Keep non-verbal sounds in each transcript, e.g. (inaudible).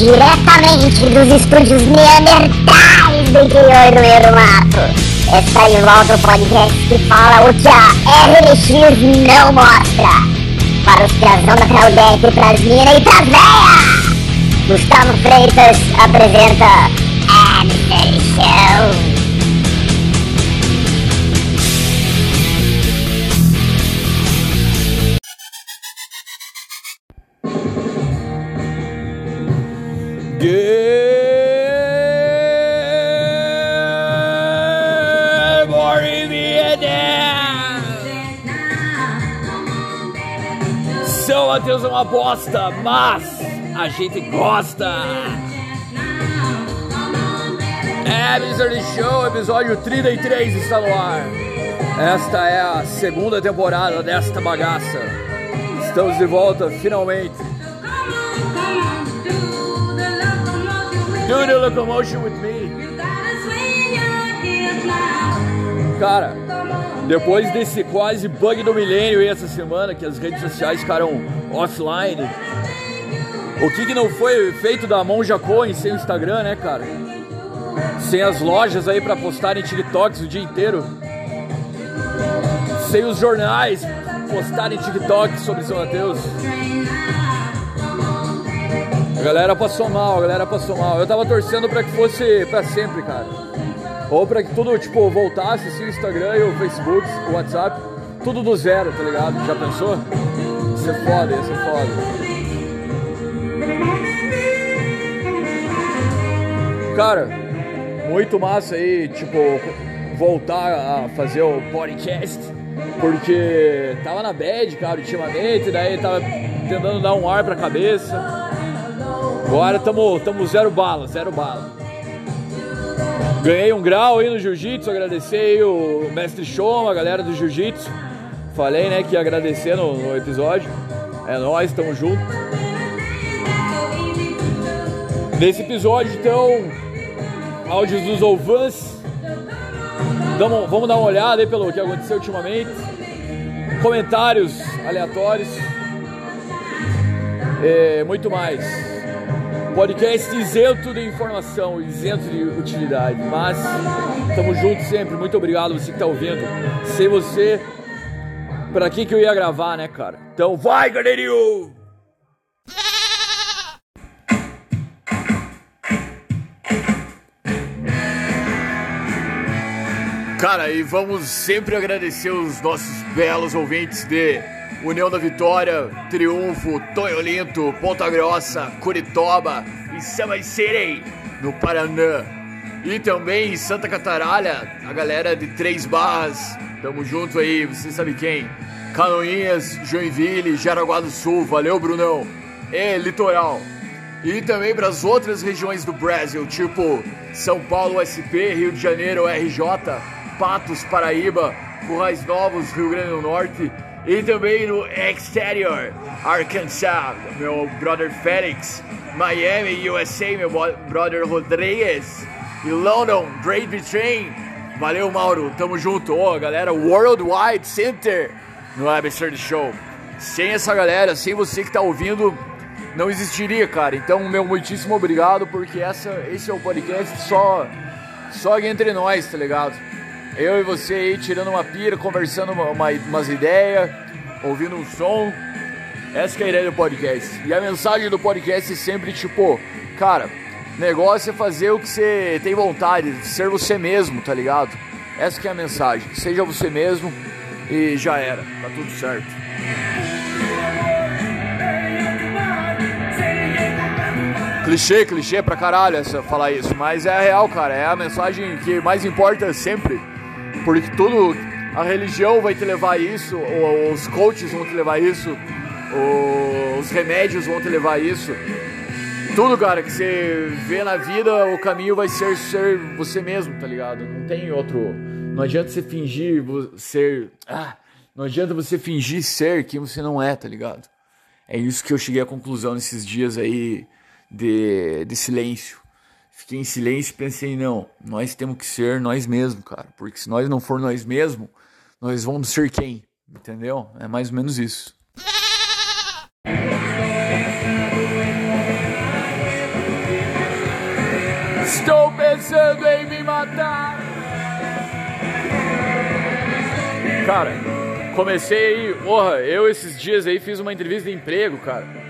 diretamente dos estúdios neandertais do interior do meio do mato. Está de volta o podcast que fala o que a RLX não mostra. Para os piazão da Claudete, pras minas e pras véias. Gustavo Freitas apresenta Show. Uma bosta, mas a gente gosta! É, Mr. Show, episódio 33 está no ar. Esta é a segunda temporada desta bagaça. Estamos de volta, finalmente. Do the locomotion with me. Cara, depois desse quase bug do milênio essa semana, que as redes sociais ficaram offline, o que, que não foi feito da Monja Coin sem o Instagram, né, cara? Sem as lojas aí pra postarem TikToks o dia inteiro. Sem os jornais postarem TikToks sobre São Mateus. A galera passou mal, a galera passou mal. Eu tava torcendo pra que fosse pra sempre, cara. Ou pra que tudo, tipo, voltasse assim, o Instagram e o Facebook, o WhatsApp, tudo do zero, tá ligado? Já pensou? Isso é foda, isso é foda. Cara, muito massa aí, tipo, voltar a fazer o podcast, porque tava na bad, cara, ultimamente, daí tava tentando dar um ar pra cabeça. Agora tamo, tamo zero bala, zero bala. Ganhei um grau aí no jiu-jitsu, agradecer o mestre Shoma, a galera do jiu-jitsu. Falei, né, que ia agradecer no, no episódio. É nóis, tamo junto. Nesse episódio, então, áudios dos Ovans. Damo- vamos dar uma olhada aí pelo que aconteceu ultimamente. Comentários aleatórios. É, muito mais. Podcast isento de informação, isento de utilidade. Mas estamos juntos sempre. Muito obrigado você que está ouvindo. Sem você, pra que que eu ia gravar, né, cara? Então vai, galerinho! Cara, e vamos sempre agradecer os nossos belos ouvintes de União da Vitória, Triunfo, Tonholinto, Ponta Grossa, Curitoba e Samba no Paraná. E também Santa Cataralha, a galera de Três Barras, tamo junto aí, você sabe quem? Canoinhas, Joinville, Jaraguá do Sul, valeu Brunão. E Litoral. E também para as outras regiões do Brasil, tipo São Paulo, SP, Rio de Janeiro, RJ, Patos, Paraíba, Currais Novos, Rio Grande do Norte. E também no exterior, Arkansas, meu brother Félix, Miami, USA, meu brother Rodrigues, e London, Great Britain. Valeu, Mauro, tamo junto. Ó, galera, Worldwide Center no Absurd Show. Sem essa galera, sem você que tá ouvindo, não existiria, cara. Então, meu muitíssimo obrigado, porque essa, esse é o podcast só, só entre nós, tá ligado? Eu e você aí tirando uma pira, conversando uma, uma- umas ideias, ouvindo um som. Essa é a ideia do podcast. E a mensagem do podcast é sempre tipo, cara, negócio é fazer o que você tem vontade, ser você mesmo, tá ligado? Essa é a mensagem. Seja você mesmo e já era. Tá tudo certo. Clichê, clichê pra caralho essa, falar isso, mas é a real, cara. É a mensagem que mais importa sempre. Porque tudo, a religião vai te levar a isso, os coaches vão te levar a isso, os remédios vão te levar a isso. Tudo, cara, que você vê na vida, o caminho vai ser ser você mesmo, tá ligado? Não tem outro. Não adianta você fingir ser. Ah, não adianta você fingir ser quem você não é, tá ligado? É isso que eu cheguei à conclusão nesses dias aí de, de silêncio. Fiquei em silêncio e pensei, não, nós temos que ser nós mesmos, cara. Porque se nós não for nós mesmos, nós vamos ser quem? Entendeu? É mais ou menos isso. Estou pensando em me matar. Cara, comecei aí, porra, eu esses dias aí fiz uma entrevista de emprego, cara.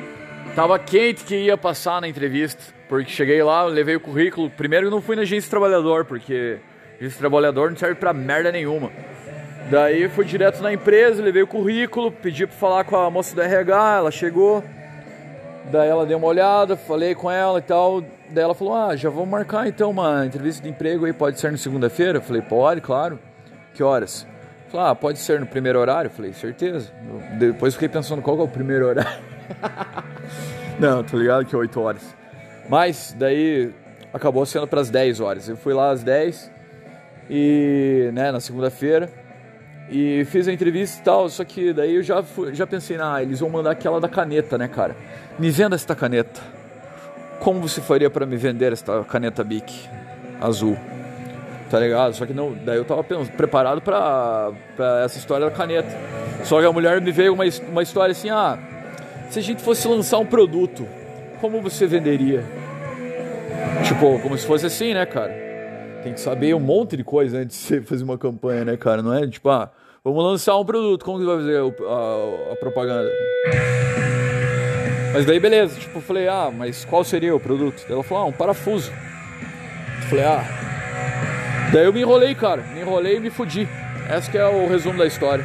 Tava quente que ia passar na entrevista, porque cheguei lá, levei o currículo. Primeiro eu não fui na agência trabalhador, porque agência trabalhador não serve pra merda nenhuma. Daí fui direto na empresa, levei o currículo, pedi pra falar com a moça do RH, ela chegou. Daí ela deu uma olhada, falei com ela e tal. Daí ela falou: Ah, já vamos marcar então uma entrevista de emprego aí, pode ser na segunda-feira? Falei: Pode, claro. Que horas? Falei: Ah, pode ser no primeiro horário? Falei: Certeza. Depois fiquei pensando qual é o primeiro horário. (laughs) (laughs) Não, tô ligado que é 8 horas. Mas daí acabou sendo para as 10 horas. Eu fui lá às 10 e, né, na segunda-feira. E fiz a entrevista e tal, só que daí eu já, fui, já pensei, ah, eles vão mandar aquela da caneta, né, cara? Me venda esta caneta. Como você faria para me vender esta caneta Bic azul? Tá ligado? Só que não, daí eu tava preparado para essa história da caneta. Só que a mulher me veio uma, uma história assim, ah, se a gente fosse lançar um produto, como você venderia? Tipo, como se fosse assim, né, cara? Tem que saber um monte de coisa antes de você fazer uma campanha, né, cara? Não é tipo, ah, Vamos lançar um produto, como que vai fazer a, a, propaganda? Mas daí beleza, tipo, eu falei, ah, mas qual seria o produto? Ela falou, ah, um parafuso. Eu falei, ah. Daí eu me enrolei, cara. Me enrolei e me fudi. Esse é o resumo da história.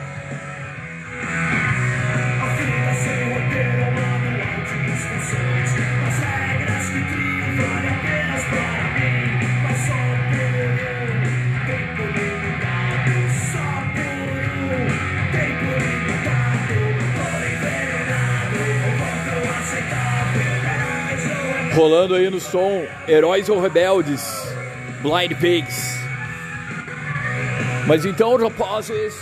Rolando aí no som Heróis ou Rebeldes, Blind Pigs. Mas então, rapazes,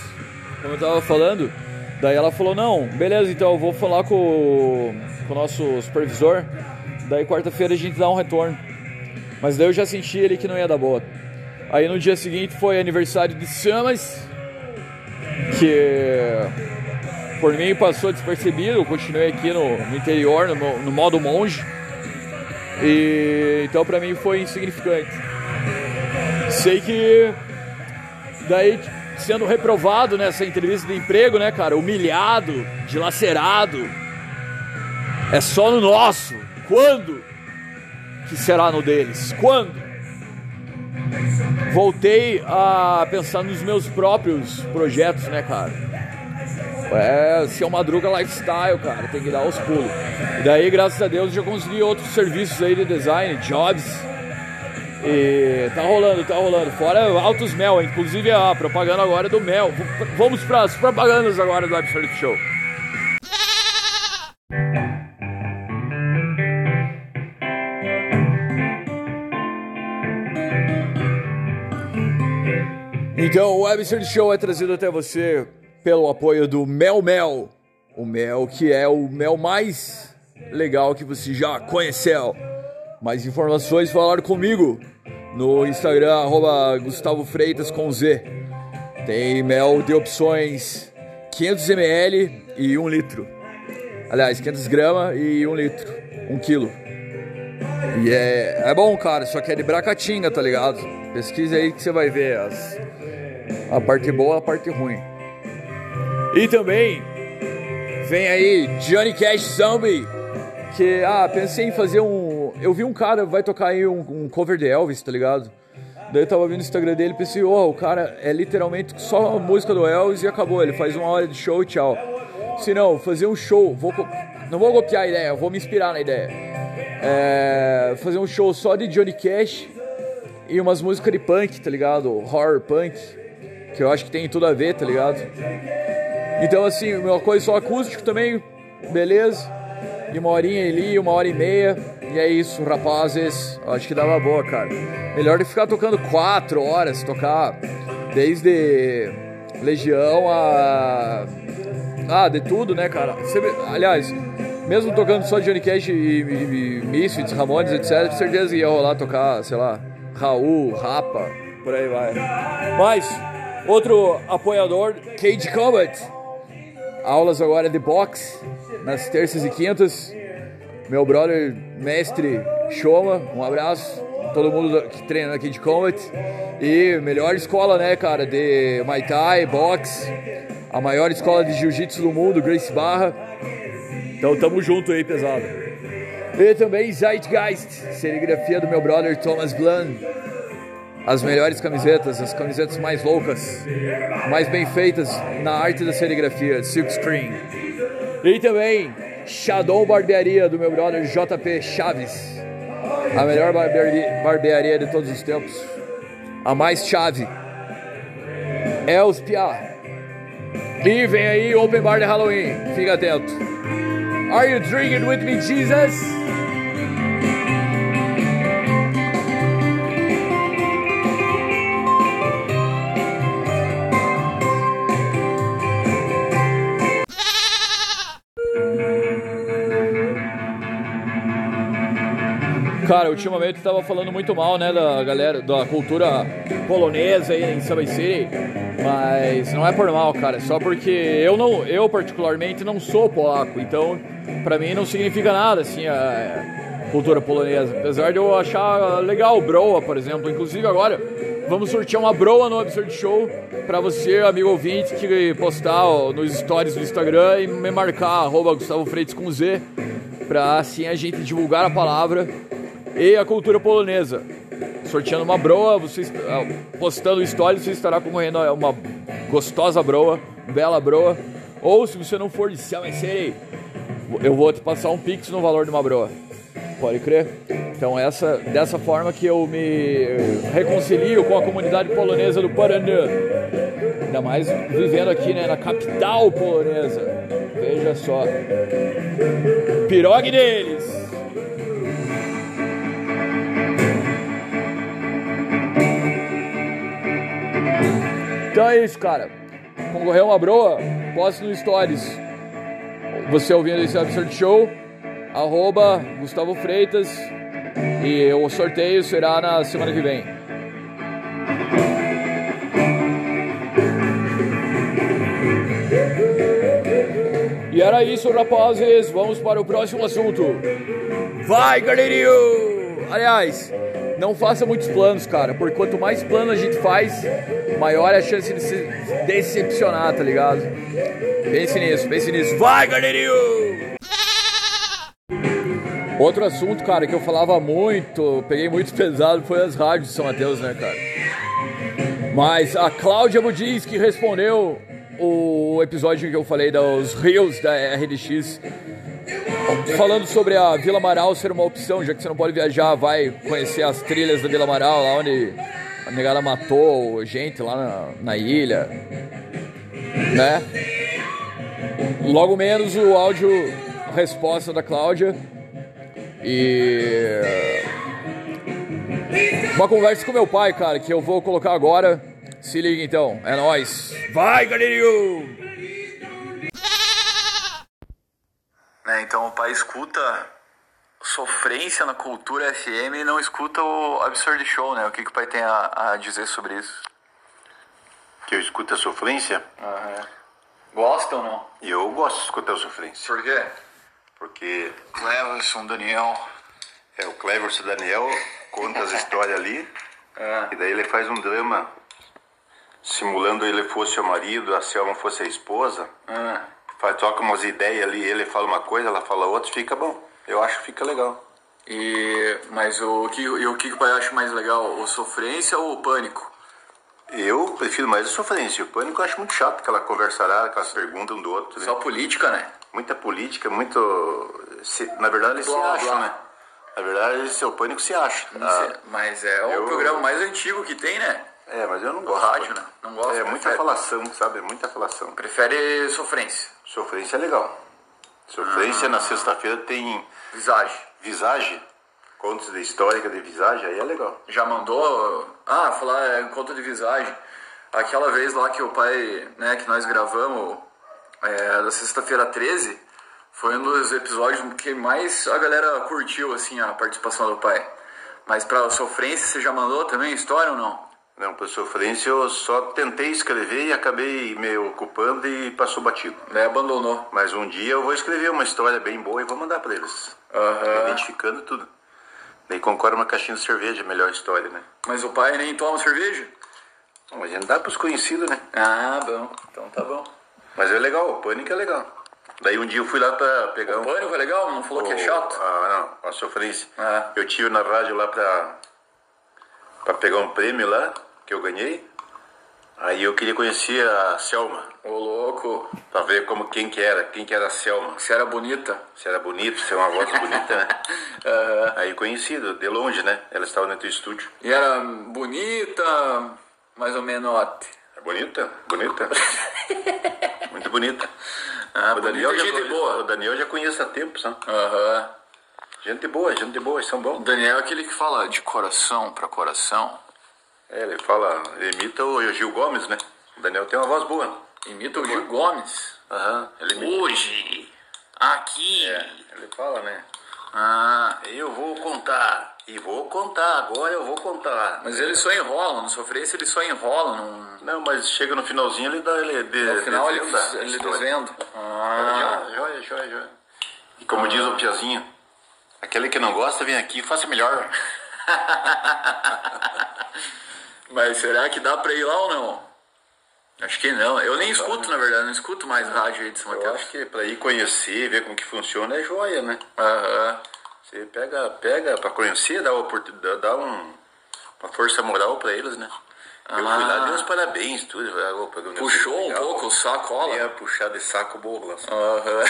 como eu tava falando, daí ela falou: Não, beleza, então eu vou falar com, com o nosso supervisor. Daí quarta-feira a gente dá um retorno. Mas daí eu já senti ele que não ia dar boa. Aí no dia seguinte foi aniversário de Samas, que por mim passou despercebido. Eu continuei aqui no, no interior, no, no modo monge. E então para mim foi insignificante. Sei que daí sendo reprovado nessa entrevista de emprego, né, cara, humilhado, dilacerado. É só no nosso. Quando que será no deles? Quando? Voltei a pensar nos meus próprios projetos, né, cara? É, se é uma madruga lifestyle, cara, tem que dar os pulos. E daí, graças a Deus, já consegui outros serviços aí de design, jobs. E tá rolando, tá rolando. Fora Altos Mel, inclusive a propaganda agora do Mel. Vamos para as propagandas agora do Absolute Show. Então, o Web Show é trazido até você pelo apoio do Mel Mel, o mel que é o mel mais legal que você já conheceu. Mais informações falaram comigo no Instagram arroba Gustavo Freitas com Z. Tem mel de opções 500 ml e 1 litro. Aliás, 500 gramas e 1 litro, 1 quilo. E é, é bom, cara, só que é de bracatinga, tá ligado? Pesquisa aí que você vai ver as, a parte boa a parte ruim. E também vem aí Johnny Cash Zombie, que ah, pensei em fazer um, eu vi um cara vai tocar aí um, um cover de Elvis, tá ligado? Daí eu tava vendo o Instagram dele e pensei, oh, o cara é literalmente só a música do Elvis e acabou. Ele faz uma hora de show e tchau. Se não, fazer um show, vou, não vou copiar a ideia, vou me inspirar na ideia. É, fazer um show só de Johnny Cash e umas músicas de punk, tá ligado? Horror punk, que eu acho que tem tudo a ver, tá ligado? Então, assim, uma coisa só acústico também, beleza. E uma horinha ali, uma hora e meia. E é isso, rapazes. Acho que dava boa, cara. Melhor do que ficar tocando quatro horas, tocar desde Legião a. Ah, de tudo, né, cara? Aliás, mesmo tocando só Johnny Cash e, e, e Misfits, Ramones, etc., com certeza ia rolar tocar, sei lá, Raul, Rapa, por aí vai. Mas, outro apoiador, Cage Combat aulas agora de boxe nas terças e quintas. Meu brother, mestre Choma, um abraço. todo mundo que treina aqui de Combat. E melhor escola, né, cara, de Muay Thai, boxe, a maior escola de jiu-jitsu do mundo, Grace Barra. Então tamo junto aí, pesado. E também Zeitgeist, serigrafia do meu brother Thomas Bland. As melhores camisetas, as camisetas mais loucas, mais bem feitas na arte da serigrafia, Silk Screen. E também Shadow Barbearia do meu brother JP Chaves. A melhor barbearia, de todos os tempos. A mais chave. Os Piá. E vem aí Open Bar de Halloween. Fica atento. Are you drinking with me, Jesus? Cara, ultimamente tava falando muito mal, né, da galera, da cultura polonesa aí em Subway City, mas não é por mal, cara, é só porque eu não, eu particularmente não sou polaco, então para mim não significa nada assim a cultura polonesa, apesar de eu achar legal broa, por exemplo, inclusive agora vamos sortear uma broa no Absurd Show para você, amigo ouvinte, que postar ó, nos stories do Instagram e me marcar arroba Gustavo Freitas com Z, para assim a gente divulgar a palavra e a cultura polonesa. Sorteando uma broa, você ah, postando stories, você estará concorrendo a uma gostosa broa, bela broa. Ou se você não for de céu, sei, eu vou te passar um pix no valor de uma broa. Pode crer? Então essa dessa forma que eu me reconcilio com a comunidade polonesa do Paraná. Ainda mais vivendo aqui né, na capital polonesa. Veja só. Pirogue deles! Então é isso, cara. Concorreu uma broa? Poste no Stories. Você ouvindo esse Absurd Show, arroba Gustavo Freitas. E o sorteio será na semana que vem. E era isso, rapazes. Vamos para o próximo assunto. Vai, galerinho! Aliás, não faça muitos planos, cara, porque quanto mais planos a gente faz, maior é a chance de se decepcionar, tá ligado? Pense nisso, pense nisso. Vai, galerinho! Outro assunto, cara, que eu falava muito, peguei muito (laughs) pesado, foi as rádios de São Mateus, né, cara? Mas a Cláudia Budins que respondeu o episódio que eu falei dos rios da RDX Falando sobre a Vila Amaral ser uma opção, já que você não pode viajar, vai conhecer as trilhas da Vila Amaral, lá onde a negada matou gente lá na, na ilha, né? Logo menos o áudio resposta da Cláudia e uma conversa com meu pai, cara, que eu vou colocar agora. Se liga então, é nóis. Vai, galerinho! Né? Então o pai escuta Sofrência na Cultura FM e não escuta o Absurd Show, né? O que, que o pai tem a, a dizer sobre isso? Que eu escuto a sofrência? Uhum. Gosta ou não? Eu gosto de escutar a sofrência. Por quê? Porque. Cleverson, Daniel. É, o Cleverson Daniel conta as histórias ali. É. E daí ele faz um drama simulando ele fosse o marido, a Selma fosse a esposa. É. Faz, toca umas ideias ali, ele fala uma coisa, ela fala outra, fica bom. Eu acho que fica legal. E, mas o que, e o que o pai acha mais legal? O sofrência ou o pânico? Eu prefiro mais a sofrência. O pânico eu acho muito chato, aquela conversarada, aquelas perguntas um do outro. Né? Só política, né? Muita política, muito. se- na verdade, eles se acham, né? Na verdade, esse é o pânico se acha. Sei, mas é o eu- programa mais antigo que tem, né? É, mas eu não gosto. rádio, né? Não gosta, É muita prefere. falação, sabe? É muita falação. Prefere sofrência. Sofrência é legal. Sofrência Ah. na sexta-feira tem Visagem. visagem, contos de histórica de visagem, aí é legal. Já mandou. Ah, falar é, conta de visagem. Aquela vez lá que o pai, né, que nós gravamos é, da sexta-feira 13, foi um dos episódios que mais a galera curtiu, assim, a participação do pai. Mas pra sofrência, você já mandou também história ou não? Não, para sofrência eu só tentei escrever e acabei me ocupando e passou batido. Daí abandonou. Mas um dia eu vou escrever uma história bem boa e vou mandar para eles. Aham. Identificando tudo. Daí concorre uma caixinha de cerveja, melhor história, né? Mas o pai nem toma cerveja? Bom, a gente dá pros conhecidos, né? Ah, bom. Então tá bom. Mas é legal, o pânico é legal. Daí um dia eu fui lá pra pegar O um. pânico é legal? Não falou que é o- chato? Ah, não, a sofrência. Ah. Eu tive na rádio lá pra, pra pegar um prêmio lá, que eu ganhei. Aí eu queria conhecer a Selma, Ô, louco. pra ver como, quem que era, quem que era a Selma. Você era bonita? Se era bonito, se era uma voz bonita, né? (laughs) Aham. Aí conhecido, de longe, né? Ela estava no teu estúdio. E era bonita, mais ou menos. É bonita? Bonita? (laughs) Muito bonita. Ah, o Daniel bonita, já, gente boa. O Daniel já conhece há tempo, sabe? Aham. Gente boa, gente boa, são O bons. Daniel é aquele que fala de coração pra coração. É, ele fala, imita o Gil Gomes, né? O Daniel tem uma voz boa. Imita o Gil Gomes. Aham, ele imita. Hoje, aqui. É, ele fala, né? Ah, Eu vou contar, e vou contar, agora eu vou contar. mas ele só enrola, no sofrência ele só enrola. Não... Não, mas chega no finalzinho ele dá, ele de, No final ele, desvenda ele desvenda. Ah, Joia, joia, joia. E como diz o Piazinho, aquele que não gosta vem aqui e faça melhor. (laughs) mas será que dá pra ir lá ou não? Acho que não. Eu nem escuto, na verdade, não escuto mais rádio aí de São Eu Mateus. acho que pra ir conhecer, ver como que funciona é joia, né? Aham. Você pega, pega pra conhecer, dá, oportunidade, dá um, uma força moral pra eles, né? Eu fui lá, Ah. dei os parabéns, tudo. Ah, Puxou um legal. pouco o sacola. Ia puxar de saco bolo lá. Aham.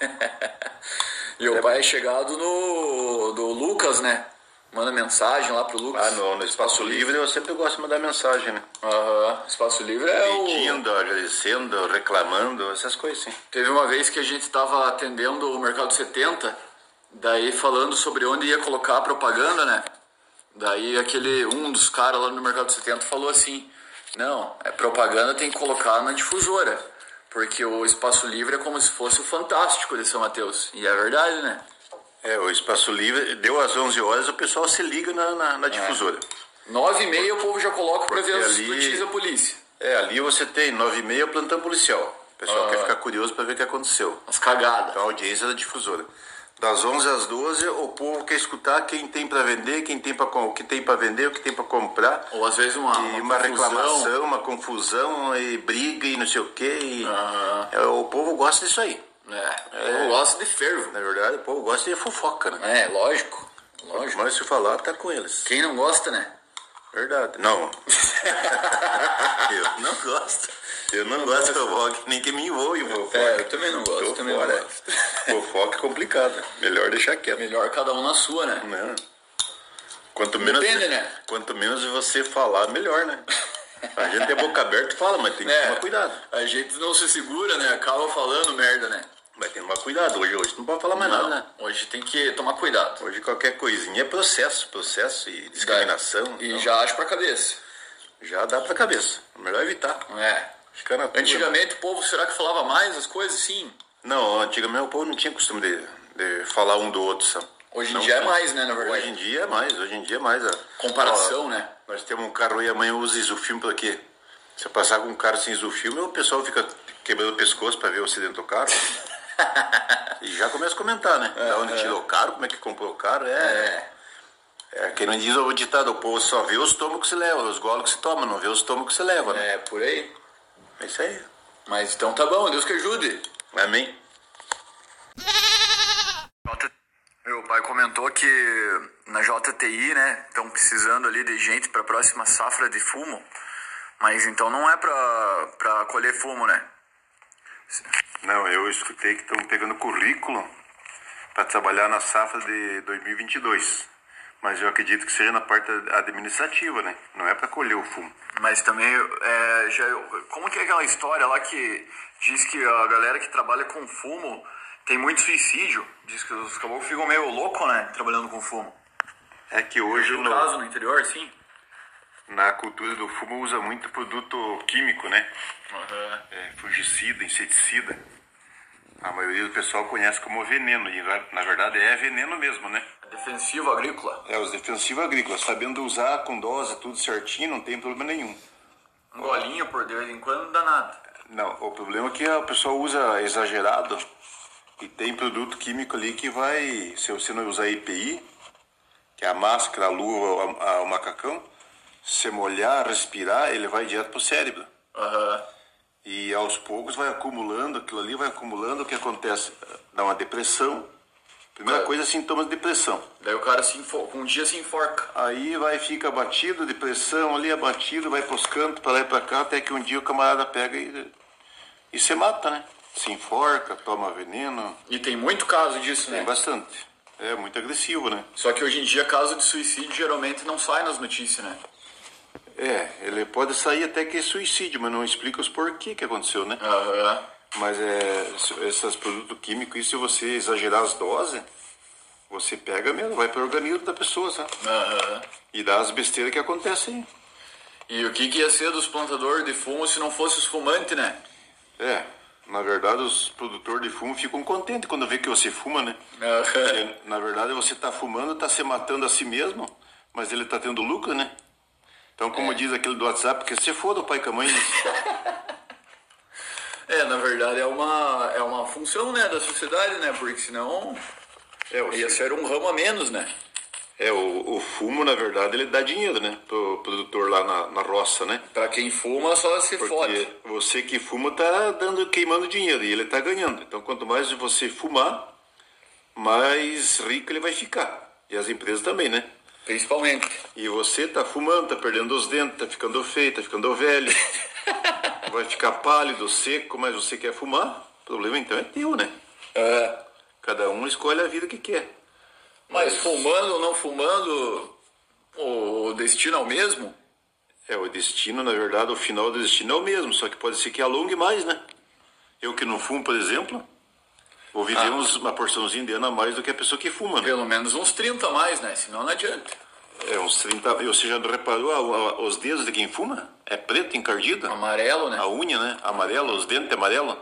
(laughs) e o pai é chegado no do Lucas, né? Manda mensagem lá pro Lucas. Ah, no, no Espaço Livre eu sempre gosto de mandar mensagem, né? Aham. Espaço Livre é o... Pedindo, agradecendo, reclamando, essas coisas, sim. Teve uma vez que a gente estava atendendo o Mercado 70, daí falando sobre onde ia colocar a propaganda, né? Daí aquele um dos caras lá no Mercado 70 falou assim: "Não, é propaganda tem que colocar na difusora, porque o Espaço Livre é como se fosse o Fantástico de São Mateus". E é verdade, né? É, o Espaço Livre, deu às 11 horas, o pessoal se liga na, na, na difusora. Nove e meia o povo já coloca pra ver as ali- notícias da polícia. É, ali você tem 9 e meia plantão policial. O pessoal Ah. quer ficar curioso pra ver o que aconteceu. As cagadas. Então a audiência da difusora. Das 11 às 12, o povo quer escutar quem tem pra vender, quem tem com- o que tem pra vender, o que tem pra comprar. Ou às vezes uma, E uma, confusão. reclamação, uma confusão, e briga e não sei o quê. E Aham. é, o povo gosta disso aí. É, eu gosto de fervo. Na verdade, o povo gosta de fofoca, né? É, lógico. Lógico. Mas se falar, tá com eles. Quem não gosta, né? Verdade. Não. (laughs) eu não gosto. Eu não gosto de fofoca, nem que me envolve em fofoca. É, eu também não gosto, Tô também não fora. gosto. (laughs) Fofoca é complicada. Melhor deixar quieto. Melhor cada um na sua, né? Não. Quanto menos, Depende, né? quanto menos você falar, melhor, né? A gente é boca aberta e fala, mas tem que (laughs) É, tomar cuidado. A gente não se segura, né? Acaba falando merda, né? Vai ter que tomar cuidado. Hoje, hoje não pode falar mais Não, nada, né? Hoje tem que tomar cuidado. Hoje qualquer coisinha é processo, processo e discriminação. E então, já acho pra cabeça. já dá pra cabeça. Melhor evitar. É. Ficar na. Antigamente o povo, será que falava mais as coisas? Sim. Não, antigamente o povo não tinha costume de, de falar um do outro, sabe? Hoje em Não dia é mais, né, na Hoje verdade. em dia é mais, hoje em dia é mais. ó. Comparação, Ó, né? Nós temos um carro aí, amanhã usa isofilme pra quê? Se eu passar com um carro sem isofilme, o pessoal fica quebrando o pescoço pra ver o acidente do carro. (laughs) e já começa a comentar, né? da onde tirou o carro, como é que comprou o carro, é... É, quem não diz o ditado, o povo só vê os tomos que se leva, os golos que se toma, não vê os tomos que se leva, né? É, por aí. É isso aí. Mas então tá bom, Deus que ajude. Amém. Meu pai comentou que na JTI, né, estão precisando ali de gente para a próxima safra de fumo, mas então não é pra, pra colher fumo, né? Não, eu escutei que estão pegando currículo para trabalhar na safra de 2022. Mas eu acredito que seja na parte administrativa, né? Não é para colher o fumo. Mas também, é, já, como que é aquela história lá que diz que a galera que trabalha com fumo tem muito suicídio? Diz que os caboclos ficam meio loucos, né, trabalhando com fumo. É que hoje No no- caso, no interior, sim. Na cultura do fumo usa muito produto químico, né? É, fungicida, inseticida. A maioria do pessoal conhece como veneno e na- verdade é veneno mesmo, né? Defensivo agrícola. É os defensivos agrícolas, sabendo usar com dose tudo certinho, não tem problema nenhum. Um golinho por de vez em quando não dá nada. Não, o problema é que a pessoa usa exagerado e tem produto químico ali que vai, se você não usar EPI, que é a máscara, a luva, o macacão, se molhar, respirar, ele vai direto pro cérebro. Aham. E aos poucos vai acumulando, aquilo ali vai acumulando, o que acontece? Dá uma depressão. Primeira É. coisa, sintomas de depressão. Daí o cara se enfo... um dia se enforca. Aí vai, fica abatido, depressão ali, abatido, vai pros cantos, pra lá e pra cá, até que um dia o camarada pega e, e se mata, né? Se enforca, toma veneno. E tem muito caso disso, Tem né? bastante. É muito agressivo, né? Só que hoje em dia caso de suicídio geralmente não sai nas notícias, né? É, ele pode sair até que é suicídio, mas não explica os porquê que aconteceu, né? Aham. Mas é, se- esses produtos químicos, e se você exagerar as doses, você pega mesmo, vai para o organismo da pessoa, sabe? Aham. E dá as besteiras que acontecem. E o que, que ia ser dos plantadores de fumo se não fosse os fumantes, né? É, na verdade, os produtores de fumo ficam contentes quando vê que você fuma, né? Porque, na verdade, você tá fumando, tá se matando a si mesmo, mas ele tá tendo lucro, né? Então, como diz aquele do WhatsApp, que se foda o pai com a mãe, né? (laughs) É, na verdade é uma, é uma função, né, da sociedade, né? Porque senão É, ia ser um ramo a menos, né? é o, o fumo, na verdade, ele dá dinheiro, né? Pro produtor lá na, na roça, né? Pra quem fuma só se Porque fode. você que fuma tá dando, queimando dinheiro e ele tá ganhando. Então, quanto mais você fumar, mais rico ele vai ficar. E as empresas também, né? Principalmente. E você tá fumando, tá perdendo os dentes, tá ficando feio, tá ficando velho. (laughs) vai ficar pálido, seco, mas você quer fumar. O problema então é teu, né? É. Cada um escolhe a vida que quer. Mas fumando ou não fumando, o destino é o mesmo? É, o destino, na verdade, o final do destino é o mesmo, só que pode ser que alongue mais, né? Eu que não fumo, por exemplo, vou viver Ah. uns, uma porçãozinha de ano a mais do que a pessoa que fuma, né? Pelo menos uns 30 a mais, né? Senão não adianta. É, uns 30. E Você já reparou os dedos de quem fuma? É preto, encardido? Amarelo, né? A unha, né? Amarelo, os dentes amarelo.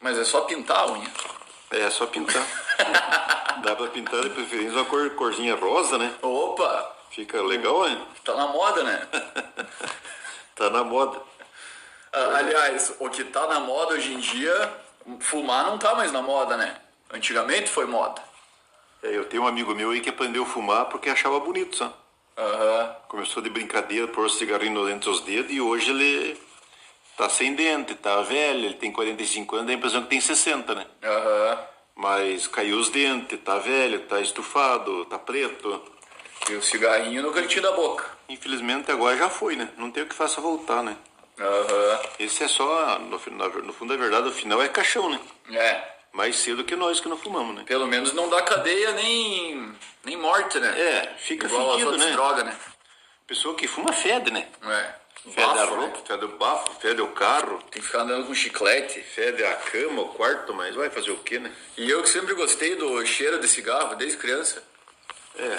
Mas é só pintar a unha. É, só pintar. (laughs) Dá pra pintar de preferência uma cor, corzinha rosa, né? Opa! Fica legal, hein? Tá na moda, né? (laughs) Tá na moda. Ah, Aliás, o que tá na moda hoje em dia, fumar não tá mais na moda, né? Antigamente foi moda. É, eu tenho um amigo meu aí que aprendeu a fumar porque achava bonito, sabe? Aham. Começou de brincadeira, pôr o cigarrinho entre os dedos e hoje ele tá sem dente, tá velho, ele tem 45 anos, dá a impressão que tem 60, né? Aham. Mas caiu os dentes, tá velho, tá estufado, tá preto. E o cigarrinho no cantinho da boca. Infelizmente agora já foi, né? Não tem o que faça voltar, né? Aham. Esse é só, no, no fundo da verdade, o final é caixão, né? É. Mais cedo que nós que não fumamos, né? Pelo menos não dá cadeia nem, nem morte, né? É, fica Igual fedido, né? drogas, né? Pessoa que fuma fede, né? É. Fede a Bafo, roupa, né? fede o bafo, fede o carro, Tem que ficar andando com chiclete. fede a cama, o quarto, mas vai fazer o quê, né? E eu que sempre gostei do cheiro de cigarro, desde criança. É,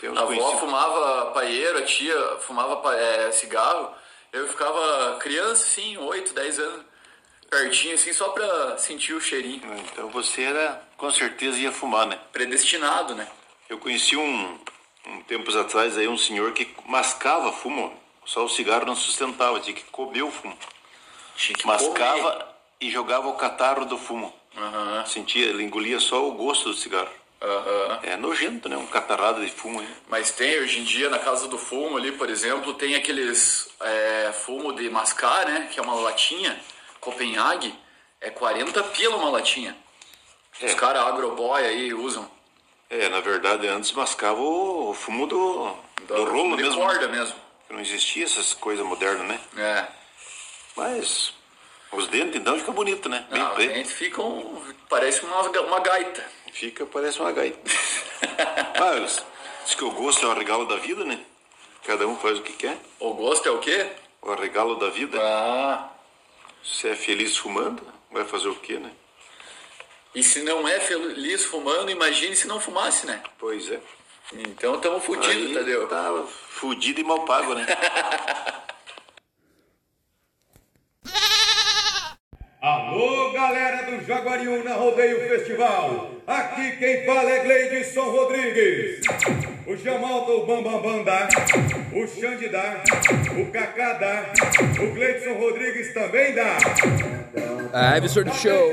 tem A avó fumava paieiro, a tia fumava é, cigarro. Eu ficava criança, assim, 8, 10 anos, pertinho, assim, só pra sentir o cheirinho. Então você era, com certeza ia fumar, né? Predestinado, né? Eu conheci um, um tempos atrás aí um senhor que mascava fumo, só o cigarro não sustentava, tinha que comer o fumo. Tinha que Mascava e jogava o catarro do fumo. comer. Aham, Sentia, ele engolia só o gosto do cigarro. aham. É nojento, né? Um catarrado de fumo aí. Mas tem hoje em dia na casa do fumo ali, por exemplo, tem aqueles é, fumo de mascar, né? Que é uma latinha, Copenhague, é 40 pila uma latinha. Os É. caras agroboy aí usam. É, na verdade, antes mascava o fumo do, do Da- rolo de mesmo. corda mesmo. Não existia essas coisas modernas, né? É. Mas os dentes então fica bonito, né? Bem Não, preto. gente fica um, parece uma, uma gaita. Fica, parece uma gaita. (laughs) Mas, diz que o gosto é o regalo da vida, né? Cada um faz o que quer. O gosto é o quê? O regalo da vida. Ah, Se é feliz fumando, vai fazer o quê, né? e se não é feliz fumando, imagine se não fumasse, né? Pois é. Então estamos fodidos, Aí Tadeu. Tá fudido e mal pago, né? (laughs) Alô, galera do Jaguariúna Rodeio Festival. Aqui quem fala é Gleidson Rodrigues. O Jamalta, do Bambambam dá, o Xande dá, o Cacá dá, o Gleidson Rodrigues também dá. Ah, é absurdo show.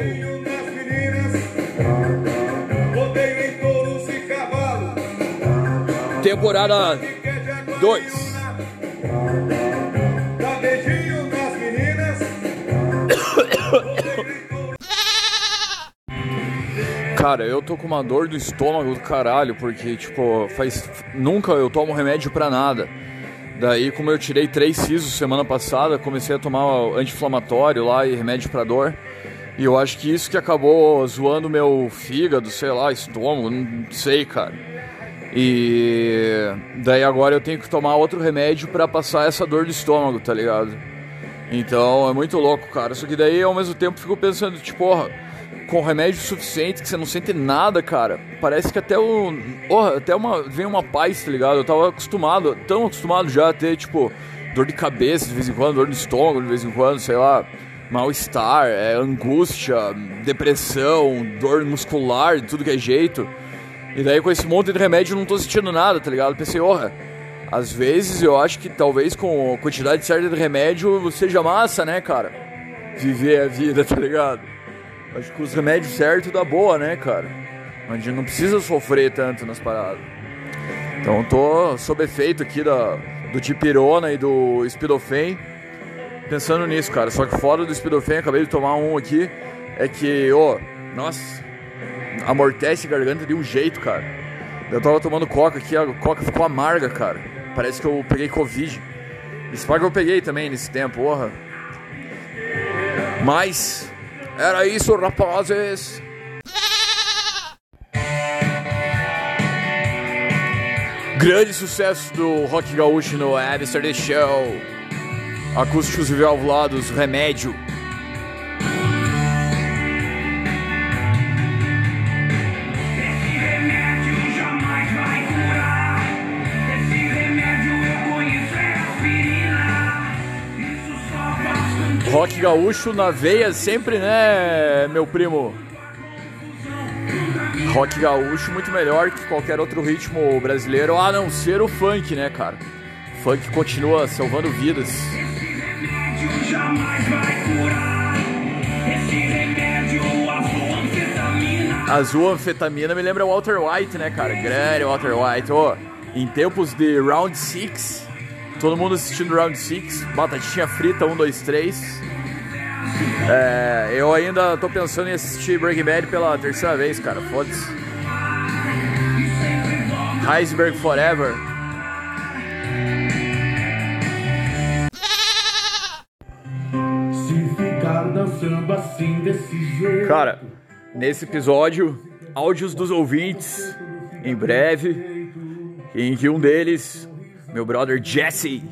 Temporada 2. Cara, eu tô com uma dor do estômago do caralho, porque, tipo, faz. Nunca eu tomo remédio pra nada. Daí, como eu tirei três sisos semana passada, comecei a tomar anti-inflamatório lá e remédio pra dor. E eu acho que isso que acabou zoando meu fígado, sei lá, estômago, não sei, cara. E daí agora eu tenho que tomar outro remédio pra passar essa dor do estômago, tá ligado? Então é muito louco, cara. Só que daí ao mesmo tempo fico pensando, tipo, porra, com remédio suficiente que você não sente nada, cara. Parece que até o. Porra, até uma. Vem uma paz, tá ligado? Eu tava acostumado, tão acostumado já a ter, tipo, dor de cabeça de vez em quando, dor no estômago de vez em quando, sei lá. Mal-estar, é, angústia, depressão, dor muscular, tudo que é jeito. E daí com esse monte de remédio eu não tô sentindo nada, tá ligado? Pensei, porra, às vezes eu acho que talvez com a quantidade certa de remédio seja massa, né, cara? Viver a vida, (laughs) tá ligado? Acho que os remédios certos dá boa, né, cara? A gente não precisa sofrer tanto nas paradas. Então tô sob efeito aqui da, do Tipirona e do Speedofen. Pensando nisso, cara. Só que fora do Speedofen, acabei de tomar um aqui. É que, ô, nossa, amortece a garganta de um jeito, cara. Eu tava tomando coca aqui, a coca ficou amarga, cara. Parece que eu peguei Covid. Isso que eu peguei também nesse tempo, porra. Mas, era isso, rapazes. Grande sucesso do Rock Gaúcho no Abster The Show. Acústicos e valvulados, remédio. Rock gaúcho na veia sempre, né, meu primo? Rock gaúcho muito melhor que qualquer outro ritmo brasileiro, a não ser o funk, né, cara? Funk continua salvando vidas. remédio jamais vai curar. Esse remédio azul anfetamina. Azul anfetamina me lembra Walter White, né, cara? Grande Walter White. Ô, em tempos de Round 6, todo mundo assistindo Round 6, batatinha frita, 1, 2, 3. É, eu ainda tô pensando em assistir Breaking Bad pela terceira vez, cara. Foda-se. Iceberg Forever. Assim. Cara, nesse episódio, áudios dos ouvintes, em breve, em que um deles, meu brother Jesse,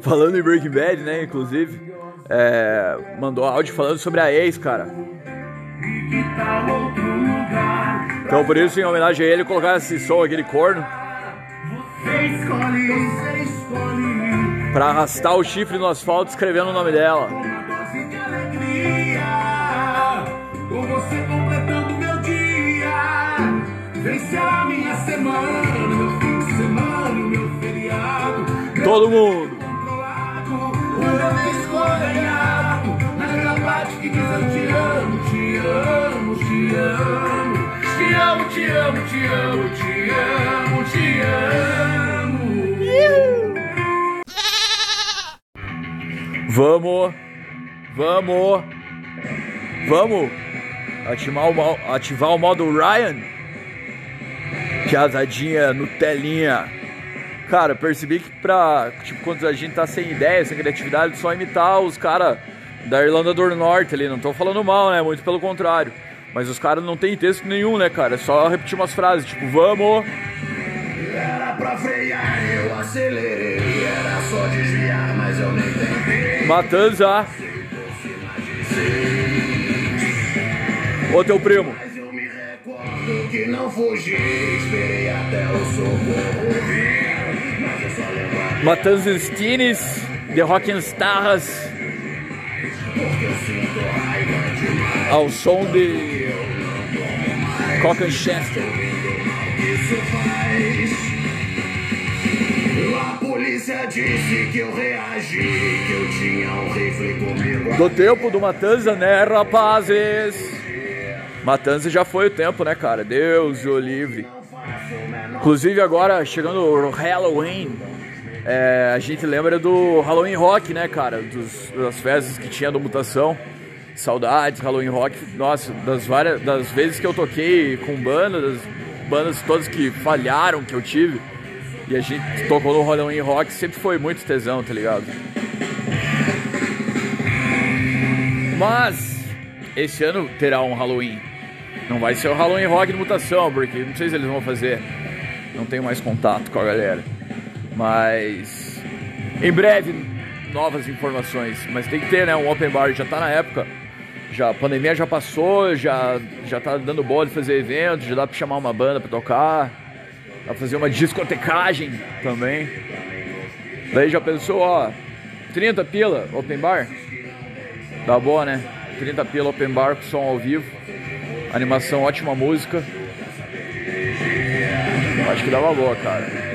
falando em Breaking Bad, né, inclusive, é, mandou áudio falando sobre a ex, cara. Então por isso, em homenagem a ele, colocar esse som, aquele corno, pra arrastar o chifre no asfalto escrevendo o nome dela. Todo mundo. Controlado, o meu escolhado. Naquela parte que diz eu te amo, te amo, te amo. Te amo, te amo, te amo, te amo, te amo. Vamos, vamos, vamos ativar o, ativar o modo Ryan. Piazadinha, Nutelinha. Cara, percebi que pra. Tipo, quando a gente tá sem ideia, sem criatividade, só imitar os caras da Irlanda do Norte ali. Não tô falando mal, né? Muito pelo contrário. Mas os caras não tem texto nenhum, né, cara? É só repetir umas frases, tipo, vamos. Era pra frear, eu acelerei. Era só desviar, mas eu nem tentei. Matanza. Ô teu primo. Mas eu me recordo que não fugi. Esperei até o socorro vir. Mas eu só lembro Matanza Stines, The raiva demais. ao som de Cockenchester. Isso faz. A polícia disse que eu reagi. Que eu tinha um rifle comigo. Do tempo do Matanza, né, rapazes? Matanza já foi o tempo, né, cara? Deus o livre. Inclusive agora, chegando o Halloween, é, a gente lembra do Halloween Rock, né, cara? Dos, das festas que tinha do Mutação. Saudades, Halloween Rock. Nossa, das várias das vezes que eu toquei com bandas, das bandas todas que falharam que eu tive. E a gente tocou no Halloween Rock, sempre foi muito tesão, tá ligado? Mas esse ano terá um Halloween. Não vai ser o Halloween Rock de mutação, porque não sei se eles vão fazer. Não tenho mais contato com a galera. Mas em breve novas informações. Mas tem que ter, né? Um open bar já tá na época. Já a pandemia já passou, já já tá dando boa de fazer evento, já dá para chamar uma banda para tocar. Dá pra fazer uma discotecagem também. Daí já pensou, ó, 30 pila open bar? Dá boa, né? 30 pila open bar com som ao vivo. Animação, ótima música. Acho que dava boa, cara.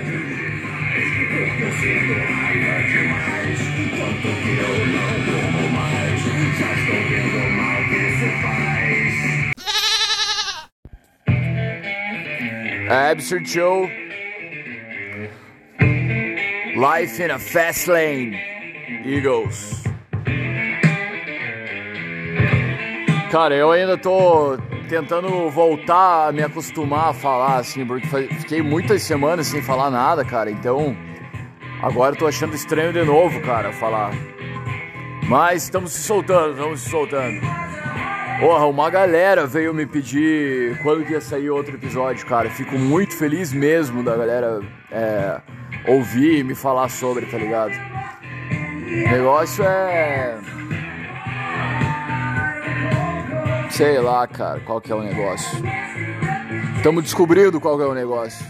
Absurd Show. Life in a Fast Lane. Eagles. Cara, eu ainda tô tentando voltar a me acostumar a falar, assim, porque fiquei muitas semanas sem falar nada, cara. Então, agora eu tô achando estranho de novo, cara, falar. Mas estamos se soltando, estamos se soltando. Porra, uma galera veio me pedir quando que ia sair outro episódio, cara. Fico muito feliz mesmo da galera é, ouvir e me falar sobre, tá ligado? O negócio é. Sei lá, cara, qual que é o negócio. Estamos descobrindo qual que é o negócio.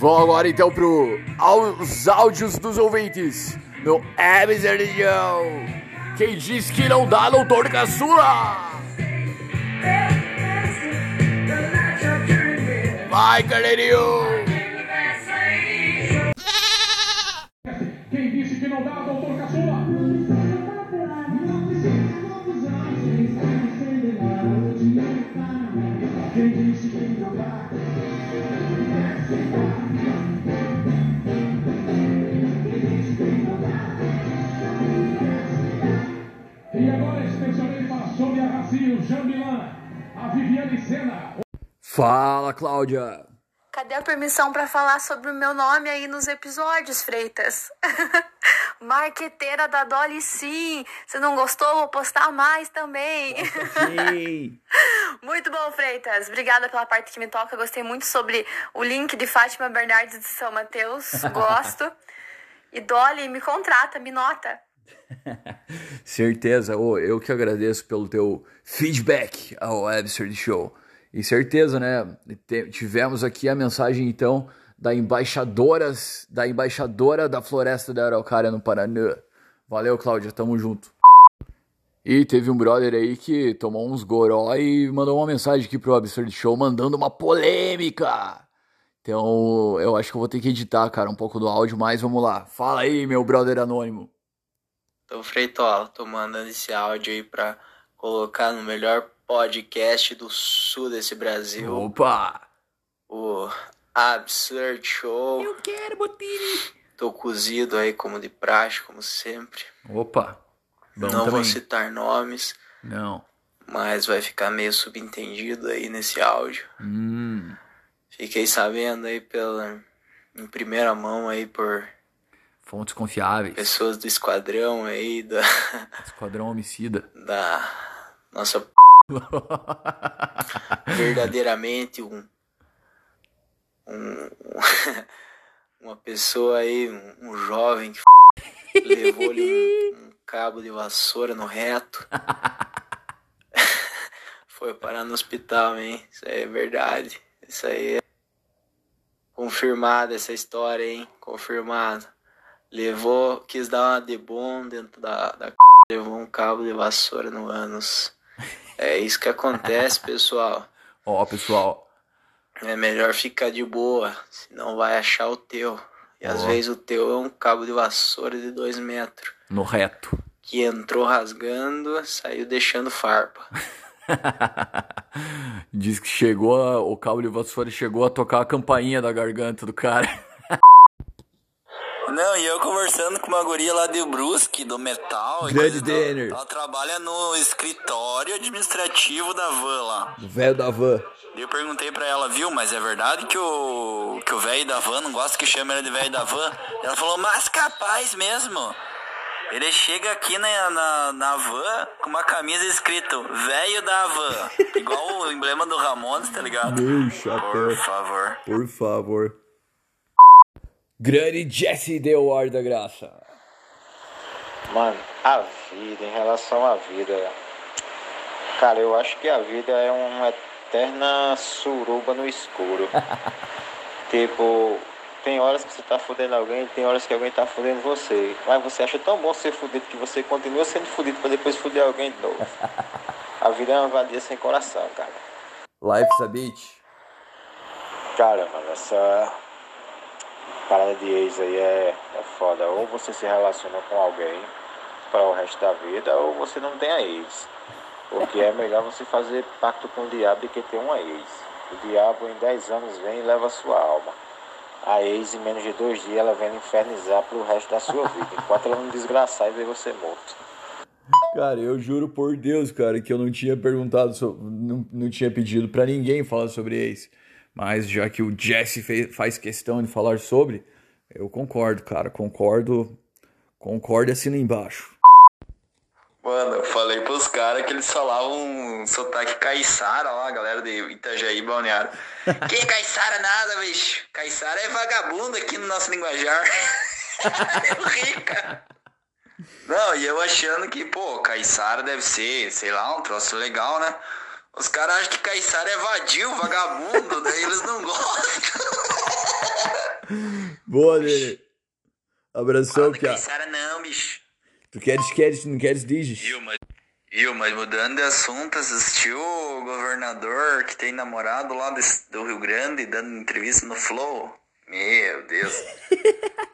Vamos agora então pro aos áudios dos ouvintes no Absurd Show. Quem diz que não dá, doutor caçula! Vai, galerinho! Quem disse que não dá, doutor Milan, a Viviane Sena, Fala, Cláudia! Cadê a permissão pra falar sobre o meu nome aí nos episódios, Freitas? (laughs) Marqueteira da Dolly, sim. Se não gostou, vou postar mais também. Sim. (laughs) muito bom, Freitas. Obrigada pela parte que me toca. Gostei muito sobre o link de Fátima Bernardes de São Mateus. (laughs) Gosto. E Dolly, me contrata, me nota. (laughs) certeza, Ô, eu que agradeço pelo teu feedback ao Absurd Show. E certeza, né? Tivemos aqui a mensagem então da embaixadoras, da embaixadora da Floresta da Araucária no Paraná. Valeu, Cláudia, tamo junto. E teve um brother aí que tomou uns goró e mandou uma mensagem aqui pro Absurd Show mandando uma polêmica. Então, eu acho que eu vou ter que editar, cara, um pouco do áudio, mas vamos lá. Fala aí, meu brother anônimo. Então, Freitola, tô mandando esse áudio aí pra colocar no melhor podcast do sul desse Brasil, Opa! o Absurd Show. Eu quero, Botini! Tô cozido aí como de praxe, como sempre. Opa! Bom Não também. vou citar nomes, Não. mas vai ficar meio subentendido aí nesse áudio. Hum, Fiquei sabendo aí pela em primeira mão aí por fontes confiáveis. pessoas do esquadrão aí da, (laughs) Esquadrão homicida. da nossa (laughs) verdadeiramente um, um (laughs) uma pessoa aí, um, um jovem que levou-lhe um, um cabo de vassoura no reto. Foi parar no hospital, hein? Isso aí é verdade. Isso aí é confirmada essa história, hein? Confirmado. Levou, quis dar uma de bom dentro da, da levou um cabo de vassoura no ânus. É isso que acontece, (laughs) pessoal. Ó, pessoal. É melhor ficar de boa, senão vai achar o teu. E às Ó. vezes o teu é um cabo de vassoura de dois metros. No reto. Que entrou rasgando, saiu deixando farpa. (laughs) Diz que chegou, a- o cabo de vassoura chegou a tocar a campainha da garganta do cara. Não, e eu conversando com uma guria lá de Brusque, do metal. e Grande Denner. Ela trabalha no escritório administrativo da van lá. O velho da van. Daí eu perguntei pra ela, viu, mas é verdade que o que o velho da van não gosta que chame ele de velho da van? Ela falou, mas capaz mesmo. Ele chega aqui na, na, na van com uma camisa escrito velho da van. Igual o emblema do Ramones, tá ligado? Meu chapéu. Por favor. Por favor. Grande Jesse deu ar da graça. Mano, a vida, em relação à vida. Cara, eu acho que a vida é uma eterna suruba no escuro. (laughs) tipo, tem horas que você tá fudendo alguém, tem horas que alguém tá fudendo você. Mas você acha tão bom ser fudido que você continua sendo fudido pra depois fuder alguém de novo. (laughs) A vida é uma vadia sem coração, cara. Life's a Beach. Cara, mano, essa parada de ex aí é, é foda. Ou você se relaciona com alguém para o resto da vida, ou você não tem a ex. Porque é melhor você fazer pacto com o diabo do que ter uma ex. O diabo em 10 anos vem e leva a sua alma. A ex, em menos de dois dias, ela vem infernizar pro resto da sua vida. Enquanto ela não desgraçar e ver você morto. Cara, eu juro por Deus, cara, que eu não tinha perguntado, não, não tinha pedido pra ninguém falar sobre ex. Mas já que o Jesse fez, faz questão de falar sobre, eu concordo, cara, concordo, concordo e assina embaixo. Mano, eu falei pros caras que eles falavam um sotaque caiçara lá, a galera de Itajaí, Balneário. (laughs) Que caiçara nada, bicho. Caiçara é vagabundo aqui no nosso linguajar. (laughs) eu ri, cara. Não, e eu achando que, pô, caiçara deve ser, sei lá, um troço legal, né? Os caras acham que caiçara é vadio, vagabundo, daí eles não gostam. (laughs) Boa, Lene. Abração, Pia. Caiçara não, bicho. Tu queres, queres, não queres, dizes? Viu, mas, viu, mas mudando de assunto, assistiu o governador que tem namorado lá do Rio Grande dando entrevista no Flow? Meu Deus.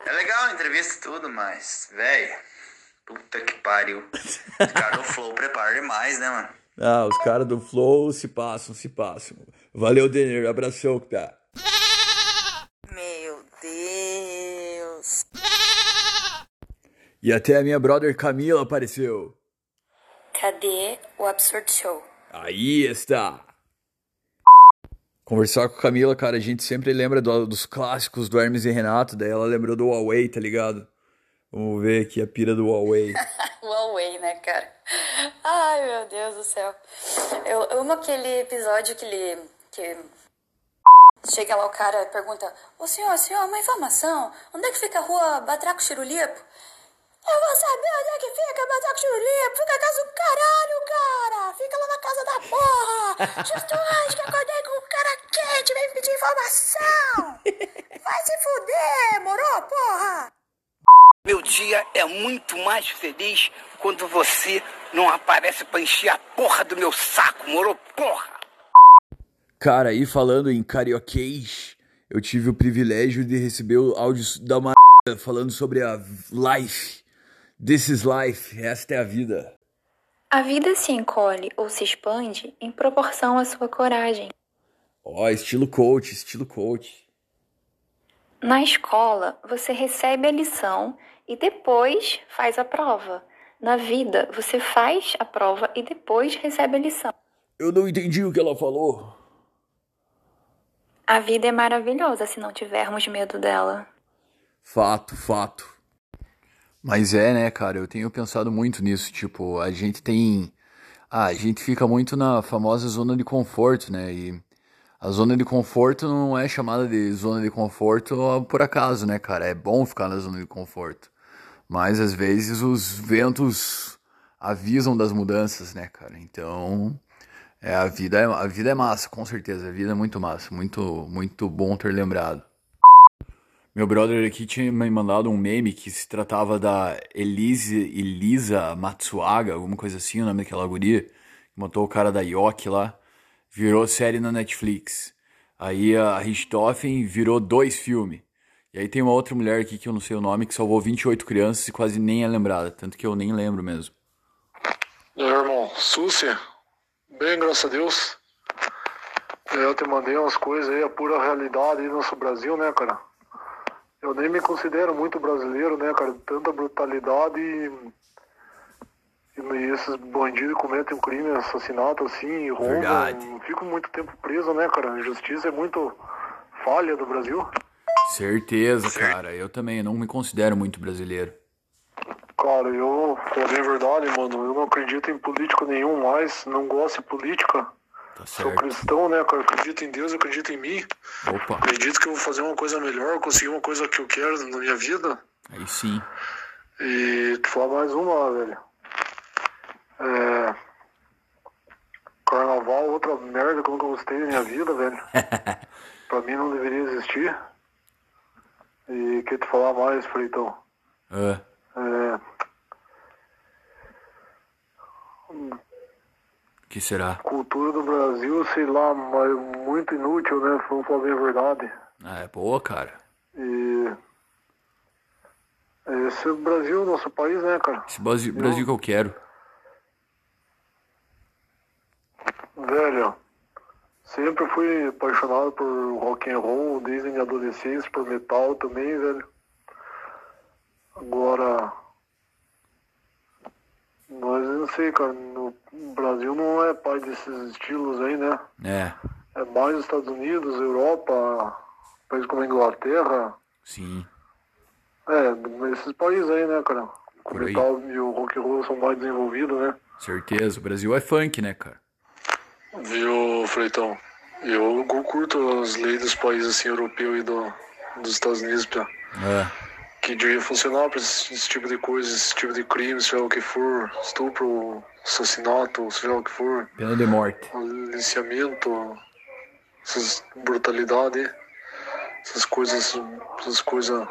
é legal a entrevista e tudo, mas, velho, puta que pariu. Os caras do Flow preparam demais, né, mano? Ah, os caras do Flow se passam, se passam. Valeu, Denner. Abração, Pia. Meu Deus. E até a minha brother Camila apareceu. Cadê o Absurd Show? Aí está. Conversar com a Camila, cara, a gente sempre lembra do- dos clássicos do Hermes e Renato, daí ela lembrou do Huawei, tá ligado? Vamos ver aqui a pira do Huawei. (laughs) (laughs) Huawei, né, cara? Ai, meu Deus do céu. Eu amo aquele episódio que ele. que chega lá o cara e pergunta: Ô senhor, senhor, uma informação. Onde é que fica a rua Batraco Chirulipo? Eu vou saber onde é que fica Batraco Chirulipo. Fica na casa do caralho, cara. Fica lá na casa da porra. Justo hoje que acordei com um cara quente, vem pedir informação. Vai se fuder, moro, porra? Meu dia é muito mais feliz quando você não aparece pra encher a porra do meu saco, moro? Porra! Cara, e falando em carioquês, eu tive o privilégio de receber o áudio da Mar... falando sobre a life. This is life, esta é a vida. A vida se encolhe ou se expande em proporção à sua coragem. Ó, estilo coach, estilo coach. Na escola, você recebe a lição e depois faz a prova. Na vida, você faz a prova e depois recebe a lição. Eu não entendi o que ela falou. A vida é maravilhosa se não tivermos medo dela. Fato, fato. Mas é, né, cara, eu tenho pensado muito nisso, tipo, a gente tem. Ah, a gente fica muito na famosa zona de conforto, né? E a zona de conforto não é chamada de zona de conforto por acaso, né, cara? É bom ficar na zona de conforto. Mas às vezes os ventos avisam das mudanças, né, cara? Então, é, a vida é, a vida é massa, com certeza. A vida é muito massa, muito muito bom ter lembrado. Meu brother aqui tinha me mandado um meme que se tratava da Elise, Elisa Matsuaga, alguma coisa assim, o nome daquela guria, que matou o cara da Yoki lá, virou série na Netflix. Aí a Richthofen virou dois filmes. E aí tem uma outra mulher aqui que eu não sei o nome, que salvou 28 crianças e quase nem é lembrada, tanto que eu nem lembro mesmo. Meu irmão, Súcia, Bem, graças a Deus. É, Eu te mandei umas coisas aí, a pura realidade aí do nosso Brasil, né, cara? Eu nem me considero muito brasileiro, né, cara? Tanta brutalidade e, e esses bandidos cometem um crime, assassinato assim, roubam. Fico muito tempo preso, né, cara? A justiça é muito falha do Brasil. Certeza, cara. Eu também não me considero muito brasileiro. Cara, eu, pra bem a verdade, mano, eu não acredito em político nenhum mais, não gosto de política. Tá Sou cristão, né, cara? Acredito em Deus, acredito em mim. Opa, Acredito que eu vou fazer uma coisa melhor, conseguir uma coisa que eu quero na minha vida. aí sim. E te falar mais uma, velho. É... Carnaval, outra merda que eu nunca gostei na minha vida, velho. (laughs) pra mim não deveria existir. E quer te falar mais, Freitão. Ah, É... que será? Cultura do Brasil, sei lá, mas muito inútil, né? Vamos falar a verdade. Ah, é boa, cara. E. Esse é o Brasil, nosso país, né, cara? Esse Brasil, Brasil que eu quero. Velho, sempre fui apaixonado por rock and roll, desde minha adolescência, por metal também, velho. Agora. Mas não sei, cara, no Brasil não é pai desses estilos aí, né? É, É mais os Estados Unidos, Europa, países como a Inglaterra. sim. É, esses países aí, né, cara? O metal e o rock and roll são mais desenvolvidos, né? Certeza. O Brasil é funk, né, cara? Viu, Freitão? Eu curto as leis dos países assim, europeus e do, dos Estados Unidos, pra, É, que devia funcionar pra esse, esse tipo de coisa, esse tipo de crime, seja o que for, estupro, assassinato, seja o que for, pena de morte. aliciamento, essas brutalidades, essas coisas, essas coisas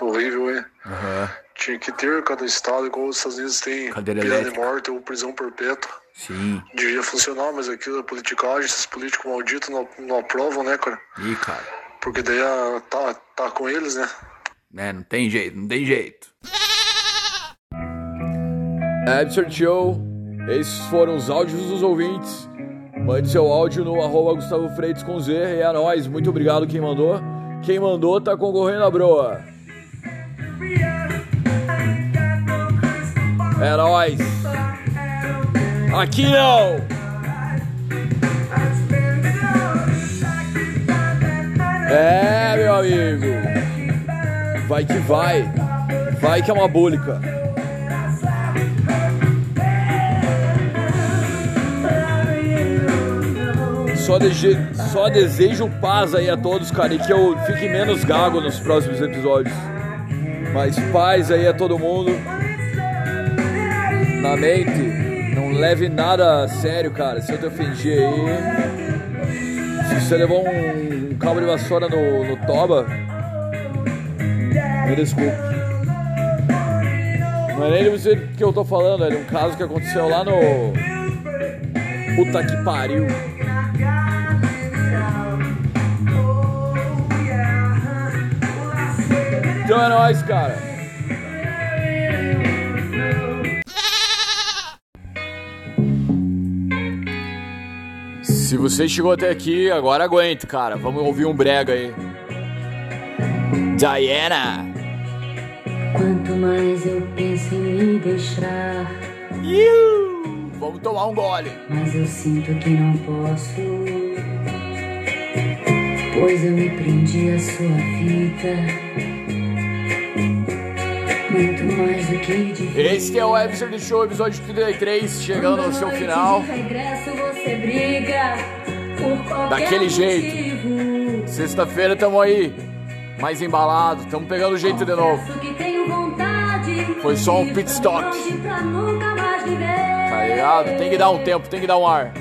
horríveis, hein? Aham, Tinha que ter cada estado, igual os Estados Unidos tem Cadeira pena elétrica. de morte ou prisão perpétua. Sim. Devia funcionar, mas aquilo é politicagem, esses políticos malditos não, não aprovam, né, cara? Ih, cara. Porque daí ah, tá, tá com eles, né? É, não tem jeito, não tem jeito. Absurd Show, esses foram os áudios dos ouvintes. Mande seu áudio no arroba Gustavo Freitas com Z e é nóis. Muito obrigado quem mandou. Quem mandou tá concorrendo a broa. É nóis. Aqui não. É, meu amigo. Vai que vai. Vai que é uma búlica. Só, dege- só desejo paz aí a todos, cara, e que eu fique menos gago nos próximos episódios. Mas paz aí a todo mundo. Na mente, não leve nada a sério, cara. Se eu te ofendi aí. Se você levou um, um cabo de vassoura no, no toba, me desculpe. Não é nem você que eu tô falando, é um caso que aconteceu lá no. Puta que pariu. Então é nóis, cara. Se você chegou até aqui, agora aguente, cara. Vamos ouvir um brega aí. Diana. Quanto mais eu penso em me deixar, Iu! Vamos tomar um gole. mas eu sinto que não posso. Pois eu me prendi à sua fita. Muito mais do que de Esse é o Episode Show, episódio 33, chegando ao seu final. Você briga por qualquer Daquele jeito. Sexta-feira tamo aí, mais embalado, tamo pegando o jeito de novo. Foi só um pit stop. Tá ligado? Tem que dar um tempo, tem que dar um ar.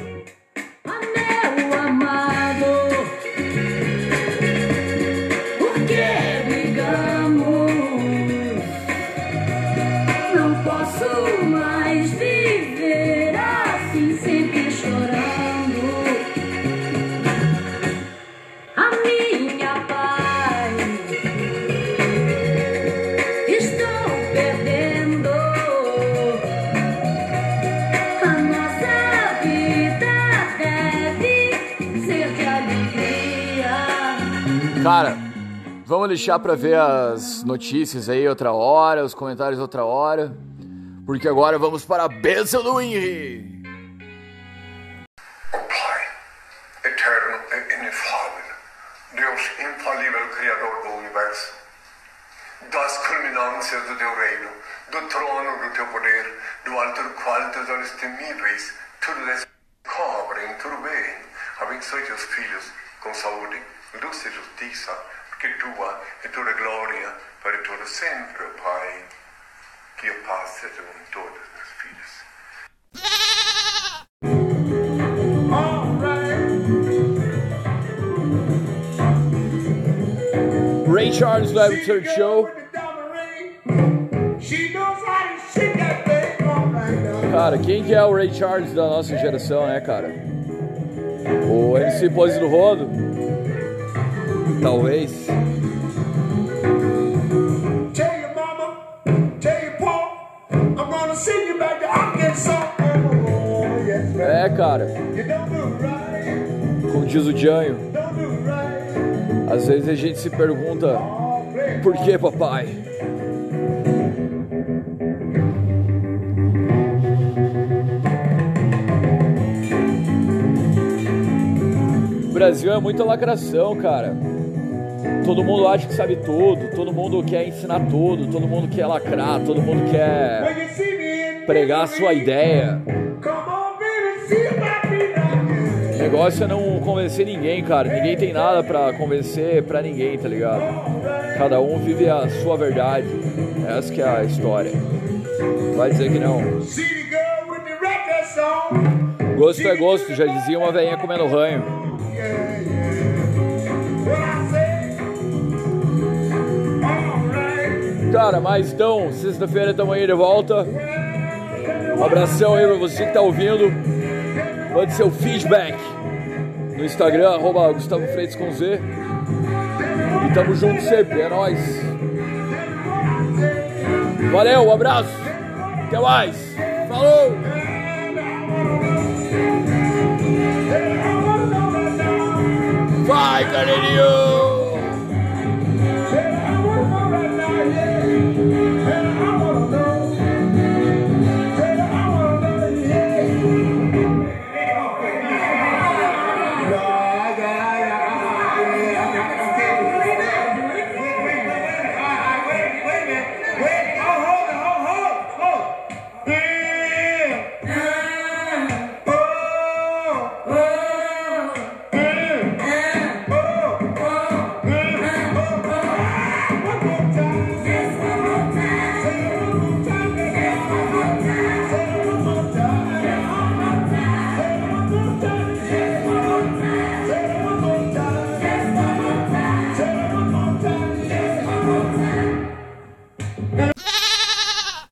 Deixar pra ver as notícias aí outra hora, os comentários outra hora. Porque agora vamos para a bênção do Henry. eterno e inefável, Deus infalível Criador do Universo, das culminâncias do teu reino, do trono do teu poder, do alto do qual teus olhos temíveis, tudo descobrem, tudo bem. Abençoe teus filhos com saúde, luz e justiça, porque tua é toda glória para todo sempre, ó Pai. Que a paz seja com todos meus filhos. Ray Charles do Avatar Show. Cara, quem que é o Ray Charles da nossa geração, né, cara? O MC Pose do Rodo? Talvez. É, cara. Como diz o Janho. Às vezes a gente se pergunta: Por que, papai? O Brasil é muita lacração, cara. Todo mundo acha que sabe tudo, todo mundo quer ensinar tudo, todo mundo quer lacrar, todo mundo quer pregar a sua ideia. O negócio é não convencer ninguém, cara. Ninguém tem nada pra convencer pra ninguém, tá ligado? Cada um vive a sua verdade. Essa que é a história. Vai dizer que não. Gosto é gosto, já dizia uma veinha comendo ranho. Cara, mas então, sexta-feira estamos aí de volta. Um abração aí pra você que tá ouvindo. Mande seu feedback no Instagram, arroba Gustavo Freitas com Z. E tamo junto sempre, é nóis. Valeu, um abraço. Até mais. Falou! Vai, galerinha!